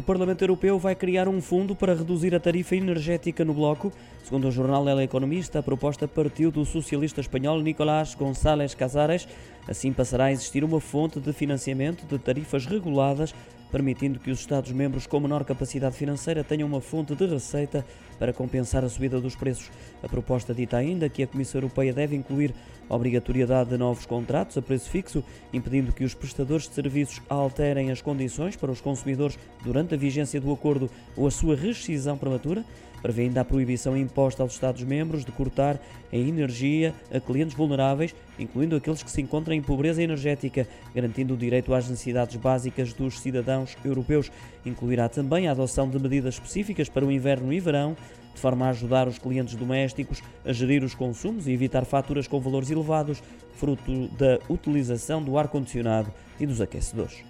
O Parlamento Europeu vai criar um fundo para reduzir a tarifa energética no bloco. Segundo o jornal El Economista, a proposta partiu do socialista espanhol Nicolás González Casares. Assim passará a existir uma fonte de financiamento de tarifas reguladas permitindo que os Estados-membros com menor capacidade financeira tenham uma fonte de receita para compensar a subida dos preços. A proposta dita ainda que a Comissão Europeia deve incluir a obrigatoriedade de novos contratos a preço fixo, impedindo que os prestadores de serviços alterem as condições para os consumidores durante a vigência do acordo ou a sua rescisão prematura. Prevê ainda a proibição imposta aos Estados-membros de cortar a energia a clientes vulneráveis, incluindo aqueles que se encontram em pobreza energética, garantindo o direito às necessidades básicas dos cidadãos europeus. Incluirá também a adoção de medidas específicas para o inverno e verão, de forma a ajudar os clientes domésticos a gerir os consumos e evitar faturas com valores elevados, fruto da utilização do ar-condicionado e dos aquecedores.